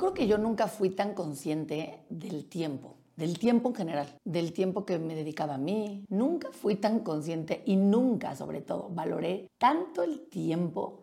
creo que yo nunca fui tan consciente del tiempo del tiempo en general, del tiempo que me dedicaba a mí. Nunca fui tan consciente y nunca, sobre todo, valoré tanto el tiempo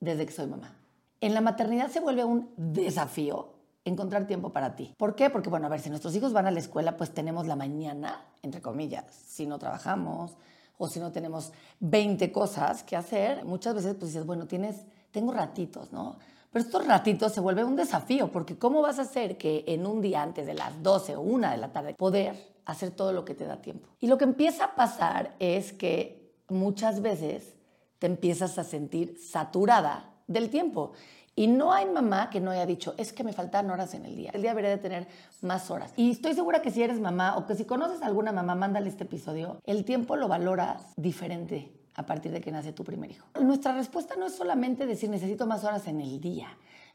desde que soy mamá. En la maternidad se vuelve un desafío encontrar tiempo para ti. ¿Por qué? Porque, bueno, a ver, si nuestros hijos van a la escuela, pues tenemos la mañana, entre comillas, si no trabajamos o si no tenemos 20 cosas que hacer, muchas veces pues dices, bueno, tienes, tengo ratitos, ¿no? Pero estos ratitos se vuelve un desafío, porque ¿cómo vas a hacer que en un día antes de las 12 o 1 de la tarde poder hacer todo lo que te da tiempo? Y lo que empieza a pasar es que muchas veces te empiezas a sentir saturada del tiempo. Y no hay mamá que no haya dicho, es que me faltan horas en el día. El día debería de tener más horas. Y estoy segura que si eres mamá o que si conoces a alguna mamá, mándale este episodio. El tiempo lo valoras diferente a partir de que nace tu primer hijo. Nuestra respuesta no es solamente decir necesito más horas en el día.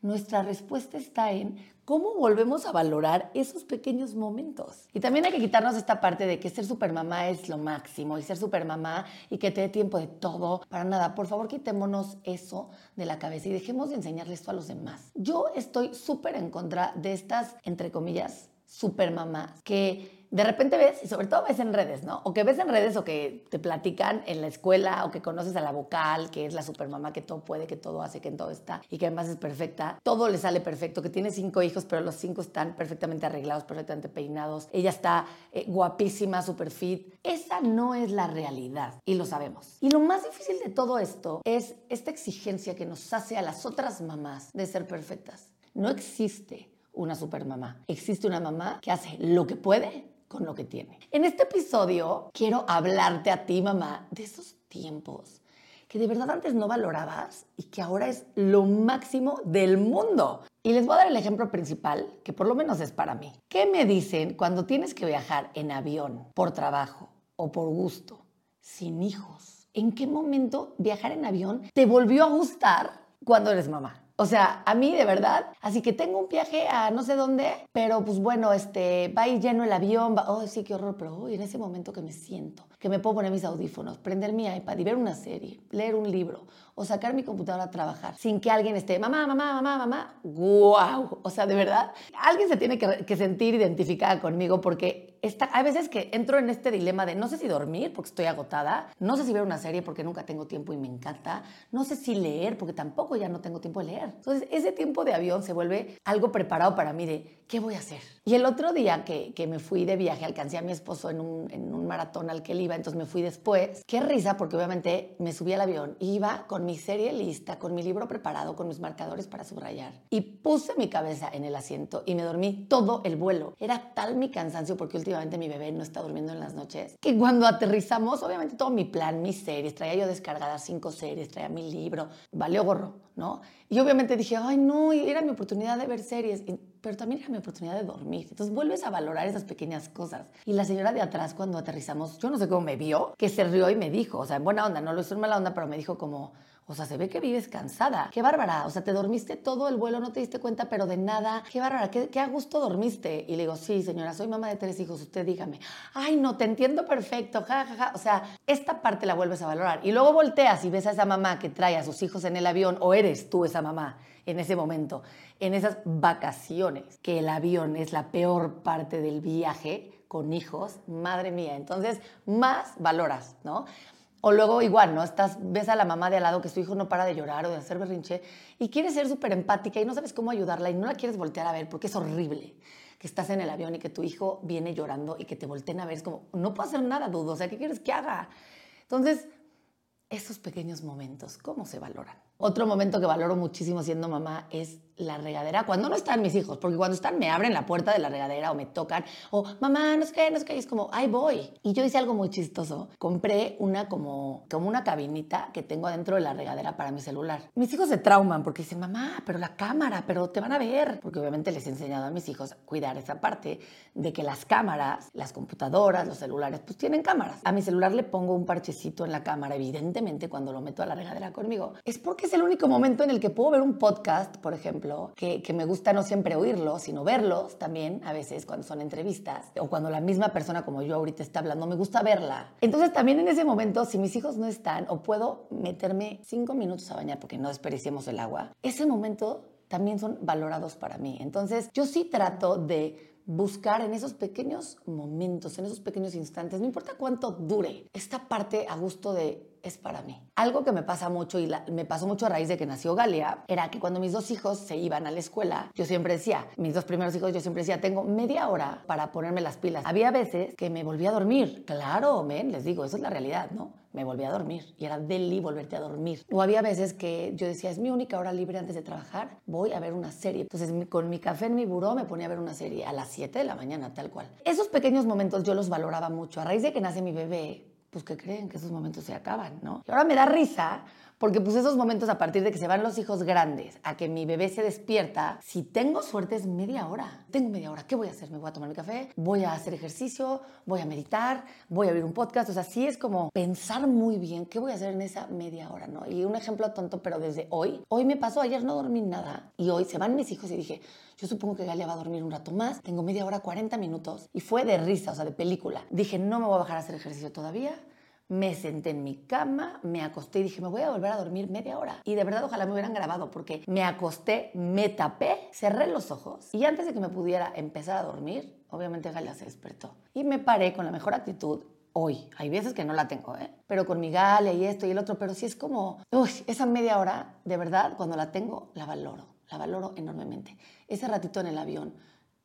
Nuestra respuesta está en cómo volvemos a valorar esos pequeños momentos. Y también hay que quitarnos esta parte de que ser supermamá es lo máximo y ser supermamá y que te dé tiempo de todo, para nada. Por favor, quitémonos eso de la cabeza y dejemos de enseñarle esto a los demás. Yo estoy súper en contra de estas, entre comillas, supermamás que de repente ves, y sobre todo ves en redes, ¿no? O que ves en redes o que te platican en la escuela o que conoces a la vocal, que es la supermamá que todo puede, que todo hace, que en todo está y que además es perfecta. Todo le sale perfecto, que tiene cinco hijos, pero los cinco están perfectamente arreglados, perfectamente peinados. Ella está eh, guapísima, super fit. Esa no es la realidad y lo sabemos. Y lo más difícil de todo esto es esta exigencia que nos hace a las otras mamás de ser perfectas. No existe una supermamá. Existe una mamá que hace lo que puede con lo que tiene. En este episodio quiero hablarte a ti, mamá, de esos tiempos que de verdad antes no valorabas y que ahora es lo máximo del mundo. Y les voy a dar el ejemplo principal, que por lo menos es para mí. ¿Qué me dicen cuando tienes que viajar en avión por trabajo o por gusto, sin hijos? ¿En qué momento viajar en avión te volvió a gustar cuando eres mamá? O sea, a mí de verdad, así que tengo un viaje a no sé dónde, pero pues bueno, este, va ir lleno el avión, va, oh sí, qué horror, pero en ese momento que me siento, que me puedo poner mis audífonos, prender mi iPad y ver una serie, leer un libro o sacar mi computadora a trabajar sin que alguien esté, mamá, mamá, mamá, mamá, wow, o sea, de verdad, alguien se tiene que sentir identificada conmigo porque Hay veces que entro en este dilema de no sé si dormir porque estoy agotada, no sé si ver una serie porque nunca tengo tiempo y me encanta, no sé si leer porque tampoco ya no tengo tiempo de leer. Entonces, ese tiempo de avión se vuelve algo preparado para mí de ¿qué voy a hacer? Y el otro día que, que me fui de viaje, alcancé a mi esposo en un, en un maratón al que él iba, entonces me fui después. Qué risa, porque obviamente me subí al avión, iba con mi serie lista, con mi libro preparado, con mis marcadores para subrayar. Y puse mi cabeza en el asiento y me dormí todo el vuelo. Era tal mi cansancio, porque últimamente mi bebé no está durmiendo en las noches, que cuando aterrizamos, obviamente todo mi plan, mis series, traía yo descargadas cinco series, traía mi libro, valió gorro, ¿no? Y obviamente dije, ay, no, era mi oportunidad de ver series pero también era mi oportunidad de dormir. Entonces vuelves a valorar esas pequeñas cosas. Y la señora de atrás, cuando aterrizamos, yo no sé cómo me vio, que se rió y me dijo, o sea, en buena onda, no lo hizo en mala onda, pero me dijo como, o sea, se ve que vives cansada. Qué bárbara. O sea, te dormiste todo el vuelo, no te diste cuenta, pero de nada. Qué bárbara. Qué, qué, a gusto dormiste. Y le digo, sí, señora, soy mamá de tres hijos. Usted dígame. Ay, no, te entiendo perfecto. Ja, ja, ja. O sea, esta parte la vuelves a valorar. Y luego volteas y ves a esa mamá que trae a sus hijos en el avión, o eres tú esa mamá en ese momento, en esas vacaciones, que el avión es la peor parte del viaje con hijos, madre mía. Entonces, más valoras, ¿no? O luego igual, ¿no? Estás, ves a la mamá de al lado que su hijo no para de llorar o de hacer berrinche y quieres ser súper empática y no sabes cómo ayudarla y no la quieres voltear a ver porque es horrible que estás en el avión y que tu hijo viene llorando y que te volteen a ver. Es como, no puedo hacer nada, dudo. O sea, ¿qué quieres que haga? Entonces, esos pequeños momentos, ¿cómo se valoran? Otro momento que valoro muchísimo siendo mamá es la regadera cuando no están mis hijos, porque cuando están me abren la puerta de la regadera o me tocan o mamá, no sé qué, no sé qué, es como, ahí voy. Y yo hice algo muy chistoso, compré una como, como una cabinita que tengo adentro de la regadera para mi celular. Mis hijos se trauman porque dicen, mamá, pero la cámara, pero te van a ver, porque obviamente les he enseñado a mis hijos cuidar esa parte de que las cámaras, las computadoras, los celulares, pues tienen cámaras. A mi celular le pongo un parchecito en la cámara, evidentemente cuando lo meto a la regadera conmigo. Es porque es el único momento en el que puedo ver un podcast, por ejemplo, que, me gusta no siempre oírlos, sino verlos también, a veces cuando son entrevistas, o cuando la misma persona como yo ahorita está hablando, me gusta verla. Entonces también en ese momento, si mis hijos no están, o puedo meterme cinco minutos a bañar porque no desperdiciemos el agua, ese momento también son valorados para mí. Entonces, yo sí trato de buscar en esos pequeños momentos, en esos pequeños instantes, no importa cuánto dure, esta parte a gusto de es para mí. Algo que me pasa mucho y me pasó mucho a raíz de que nació Galia era que cuando mis dos hijos se iban a la escuela, yo siempre decía, mis dos primeros hijos, yo siempre decía, tengo media hora para ponerme las pilas. Había veces que me volvía a dormir. Claro, men, les digo, eso es la realidad, ¿no? Me volvía a dormir y era deli volverte a dormir. O había veces que yo decía, es mi única hora libre antes de trabajar, voy a ver una serie. Entonces, con mi café en mi buró me ponía a ver una serie a las 7 de la mañana, tal cual. Esos pequeños momentos yo los valoraba mucho. A raíz de que nace mi bebé, pues que creen que esos momentos se acaban, ¿no? Y ahora me da risa porque pues esos momentos a partir de que se van los hijos grandes a que mi bebé se despierta, si tengo suerte es media hora. Tengo media hora. ¿Qué voy a hacer? ¿Me voy a tomar mi café? ¿Voy a hacer ejercicio? ¿Voy a meditar? ¿Voy a oír un podcast? O sea, sí es como pensar muy bien qué voy a hacer en esa media hora, ¿no? Y un ejemplo tonto, pero desde hoy, hoy me pasó, ayer no dormí nada y hoy se van mis hijos y dije, yo supongo que Galia va a dormir un rato más, tengo media hora, 40 minutos y fue de risa, o sea, de película. Dije, no me voy a bajar a hacer ejercicio todavía me senté en mi cama, me acosté y dije, me voy a volver a dormir media hora. Y de verdad, ojalá me hubieran grabado porque me acosté, me tapé, cerré los ojos y antes de que me pudiera empezar a dormir, obviamente Galia se despertó. Y me paré con la mejor actitud hoy. Hay veces que no la tengo, ¿eh? Pero con mi Galia y esto y el otro, pero sí es como, uy, esa media hora, de verdad, cuando la tengo, la valoro, la valoro enormemente. Ese ratito en el avión,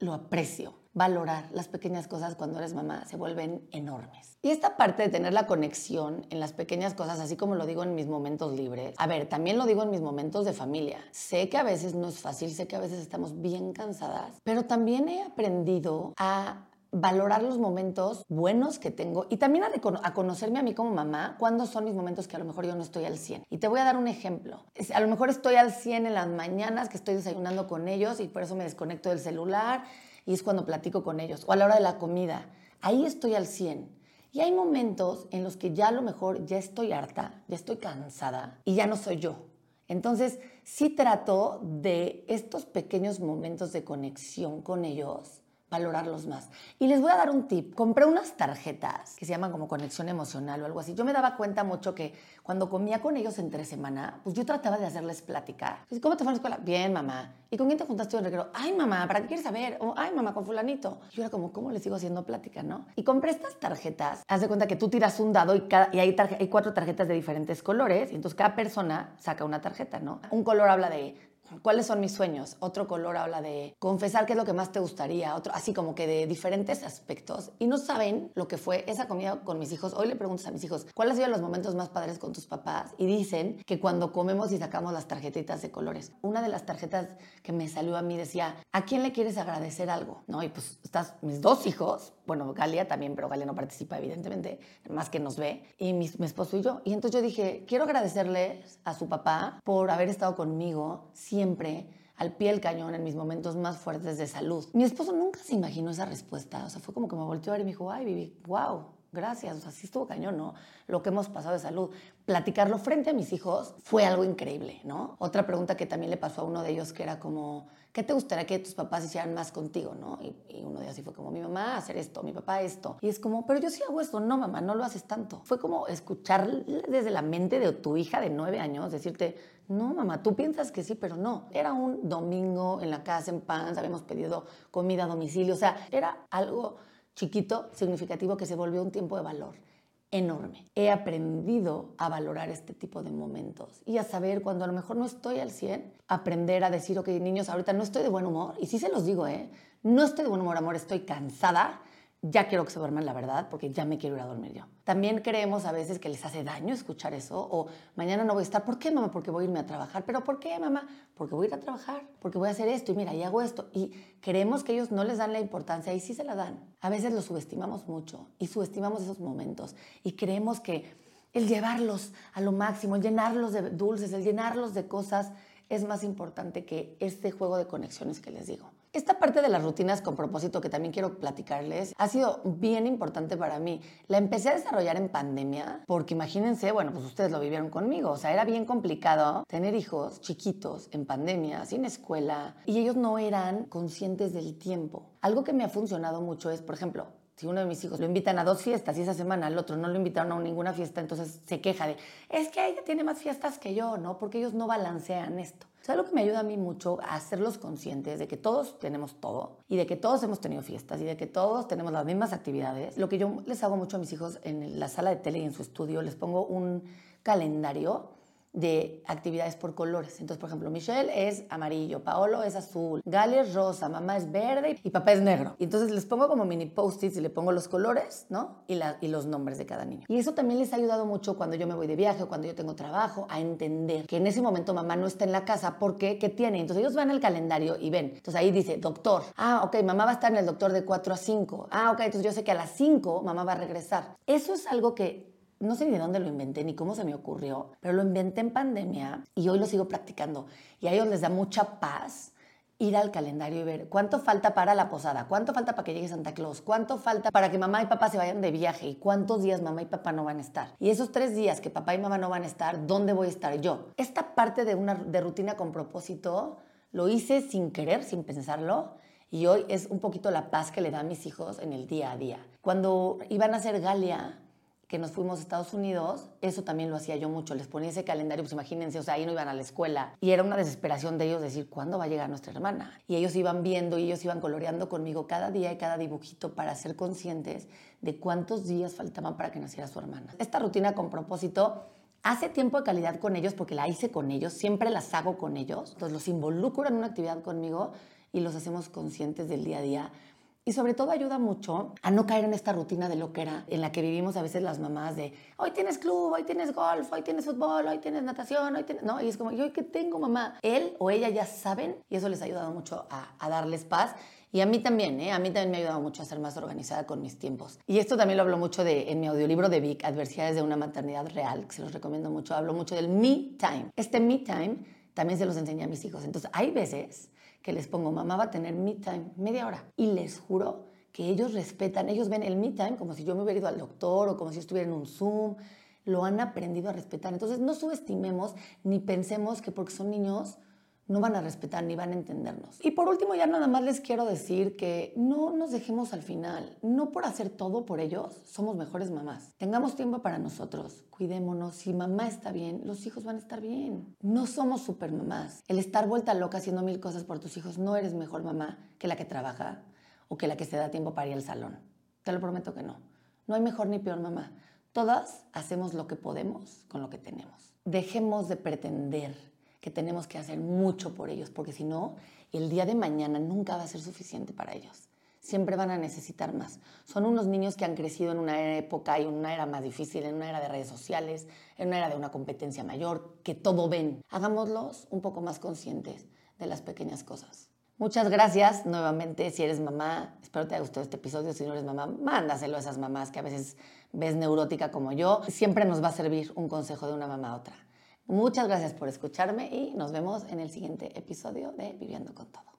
lo aprecio. Valorar las pequeñas cosas cuando eres mamá se vuelven enormes. Y esta parte de tener la conexión en las pequeñas cosas, así como lo digo en mis momentos libres, a ver, también lo digo en mis momentos de familia. Sé que a veces no es fácil, sé que a veces estamos bien cansadas, pero también he aprendido a valorar los momentos buenos que tengo y también a, conocerme a mí como mamá cuándo son mis momentos que a lo mejor yo no estoy al 100. Y te voy a dar un ejemplo. A lo mejor estoy al 100 en las mañanas que estoy desayunando con ellos y por eso me desconecto del celular y es cuando platico con ellos. O a la hora de la comida. Ahí estoy al 100. Y hay momentos en los que ya a lo mejor ya estoy harta, ya estoy cansada y ya no soy yo. Entonces, sí trato de estos pequeños momentos de conexión con ellos valorarlos más. Y les voy a dar un tip. Compré unas tarjetas que se llaman como conexión emocional o algo así. Yo me daba cuenta mucho que cuando comía con ellos entre semana, pues yo trataba de hacerles plática. ¿Cómo te fue a la escuela? Bien, mamá. ¿Y con quién te juntaste en el recreo? Ay, mamá, ¿para qué quieres saber? O, ay, mamá, con fulanito. Yo era como, ¿cómo les sigo haciendo plática, no? Y compré estas tarjetas. Haz de cuenta que tú tiras un dado y, cada, y hay, hay cuatro tarjetas de diferentes colores. Y entonces cada persona saca una tarjeta, ¿no? Un color habla de ¿Cuáles son mis sueños? Otro color habla de confesar qué es lo que más te gustaría, otro, así como que de diferentes aspectos. Y no saben lo que fue esa comida con mis hijos. Hoy le preguntas a mis hijos, ¿cuáles han sido los momentos más padres con tus papás? Y dicen que cuando comemos y sacamos las tarjetitas de colores. Una de las tarjetas que me salió a mí decía, ¿a quién le quieres agradecer algo? ¿No? Y pues estás, mis dos hijos, bueno, Galia también, pero Galia no participa evidentemente, más que nos ve, y mi, mi esposo y yo. Y entonces yo dije, quiero agradecerles a su papá por haber estado conmigo siempre al pie del cañón en mis momentos más fuertes de salud. Mi esposo nunca se imaginó esa respuesta, o sea, fue como que me volteó a ver y me dijo, ay, Vivi, wow, gracias, o sea, sí estuvo cañón, ¿no? Lo que hemos pasado de salud. Platicarlo frente a mis hijos fue algo increíble, ¿no? Otra pregunta que también le pasó a uno de ellos que era como, ¿qué te gustaría que tus papás hicieran más contigo, no? Y, y uno de ellos fue como, mi mamá hacer esto, mi papá esto. Y es como, pero yo sí hago esto, no, mamá, no lo haces tanto. Fue como escuchar desde la mente de tu hija de nueve años, decirte, no, mamá, tú piensas que sí, pero no. Era un domingo en la casa en paz, habíamos pedido comida a domicilio, o sea, era algo chiquito, significativo, que se volvió un tiempo de valor enorme. He aprendido a valorar este tipo de momentos y a saber cuando a lo mejor no estoy al 100, aprender a decir, ok, niños, ahorita no estoy de buen humor. Y sí se los digo, ¿eh? No estoy de buen humor, amor, estoy cansada ya quiero que se duerman la verdad porque ya me quiero ir a dormir yo. También creemos a veces que les hace daño escuchar eso o mañana no voy a estar. ¿Por qué, mamá? Porque voy a irme a trabajar. ¿Pero por qué, mamá? Porque voy a ir a trabajar, porque voy a hacer esto y mira, y hago esto. Y creemos que ellos no les dan la importancia y sí se la dan. A veces los subestimamos mucho y subestimamos esos momentos y creemos que el llevarlos a lo máximo, el llenarlos de dulces, el llenarlos de cosas es más importante que este juego de conexiones que les digo. Esta parte de las rutinas con propósito que también quiero platicarles ha sido bien importante para mí. La empecé a desarrollar en pandemia porque imagínense, bueno, pues ustedes lo vivieron conmigo, o sea, era bien complicado tener hijos chiquitos en pandemia, sin escuela, y ellos no eran conscientes del tiempo. Algo que me ha funcionado mucho es, por ejemplo, Si uno de mis hijos lo invitan a dos fiestas y esa semana al otro no lo invitaron a ninguna fiesta, entonces se queja de, es que ella tiene más fiestas que yo, ¿no? Porque ellos no balancean esto. O sea, lo que me ayuda a mí mucho a hacerlos conscientes de que todos tenemos todo y de que todos hemos tenido fiestas y de que todos tenemos las mismas actividades. Lo que yo les hago mucho a mis hijos en la sala de tele y en su estudio, les pongo un calendario de actividades por colores. Entonces, por ejemplo, Michelle es amarillo, Paolo es azul, Gale es rosa, mamá es verde y papá es negro. Y entonces les pongo como mini post-its y le pongo los colores, ¿no? Y, y los nombres de cada niño. Y eso también les ha ayudado mucho cuando yo me voy de viaje o cuando yo tengo trabajo a entender que en ese momento mamá no está en la casa porque, ¿qué tiene? Entonces ellos van al calendario y ven. Entonces ahí dice, doctor. Ah, ok, mamá va a estar en el doctor de 4 a 5. Ah, ok, entonces yo sé que a las 5 mamá va a regresar. Eso es algo que no sé ni de dónde lo inventé ni cómo se me ocurrió, pero lo inventé en pandemia y hoy lo sigo practicando. Y a ellos les da mucha paz ir al calendario y ver cuánto falta para la posada, cuánto falta para que llegue Santa Claus, cuánto falta para que mamá y papá se vayan de viaje y cuántos días mamá y papá no van a estar. Y esos tres días que papá y mamá no van a estar, ¿dónde voy a estar yo? Esta parte de una de rutina con propósito lo hice sin querer, sin pensarlo. Y hoy es un poquito la paz que le da a mis hijos en el día a día. Cuando iban a hacer Galia, que nos fuimos a Estados Unidos, eso también lo hacía yo mucho. Les ponía ese calendario, pues imagínense, o sea, ahí no iban a la escuela. Y era una desesperación de ellos decir, ¿cuándo va a llegar nuestra hermana? Y ellos iban viendo y ellos iban coloreando conmigo cada día y cada dibujito para ser conscientes de cuántos días faltaban para que naciera su hermana. Esta rutina con propósito hace tiempo de calidad con ellos porque la hice con ellos, siempre las hago con ellos. Entonces los involucro en una actividad conmigo y los hacemos conscientes del día a día y sobre todo ayuda mucho a no caer en esta rutina de lo que era, en la que vivimos a veces las mamás de, hoy tienes club, hoy tienes golf, hoy tienes fútbol, hoy tienes natación, hoy tienes... No, y es como, ¿yo qué tengo, mamá? Él o ella ya saben y eso les ha ayudado mucho a, darles paz. Y a mí también, ¿eh? a mí también me ha ayudado mucho a ser más organizada con mis tiempos. Y esto también lo hablo mucho de, en mi audiolibro de Vic, Adversidades de una maternidad real, que se los recomiendo mucho. Hablo mucho del me time. Este me time también se los enseñé a mis hijos. Entonces, hay veces que les pongo, mamá va a tener me time, media hora. Y les juro que ellos respetan, ellos ven el me time como si yo me hubiera ido al doctor o como si estuviera en un Zoom, lo han aprendido a respetar. Entonces, no subestimemos ni pensemos que porque son niños no van a respetar ni van a entendernos. Y por último, ya nada más les quiero decir que no nos dejemos al final. No por hacer todo por ellos, somos mejores mamás. Tengamos tiempo para nosotros, cuidémonos. Si mamá está bien, los hijos van a estar bien. No somos super mamás. El estar vuelta loca haciendo mil cosas por tus hijos, no eres mejor mamá que la que trabaja o que la que se da tiempo para ir al salón. Te lo prometo que no. No hay mejor ni peor mamá. Todas hacemos lo que podemos con lo que tenemos. Dejemos de pretender que tenemos que hacer mucho por ellos, porque si no, el día de mañana nunca va a ser suficiente para ellos. Siempre van a necesitar más. Son unos niños que han crecido en una época y una era más difícil, en una era de redes sociales, en una era de una competencia mayor, que todo ven. Hagámoslos un poco más conscientes de las pequeñas cosas. Muchas gracias nuevamente si eres mamá. Espero te haya gustado este episodio. Si no eres mamá, mándaselo a esas mamás que a veces ves neurótica como yo. Siempre nos va a servir un consejo de una mamá a otra. Muchas gracias por escucharme y nos vemos en el siguiente episodio de Viviendo con Todo.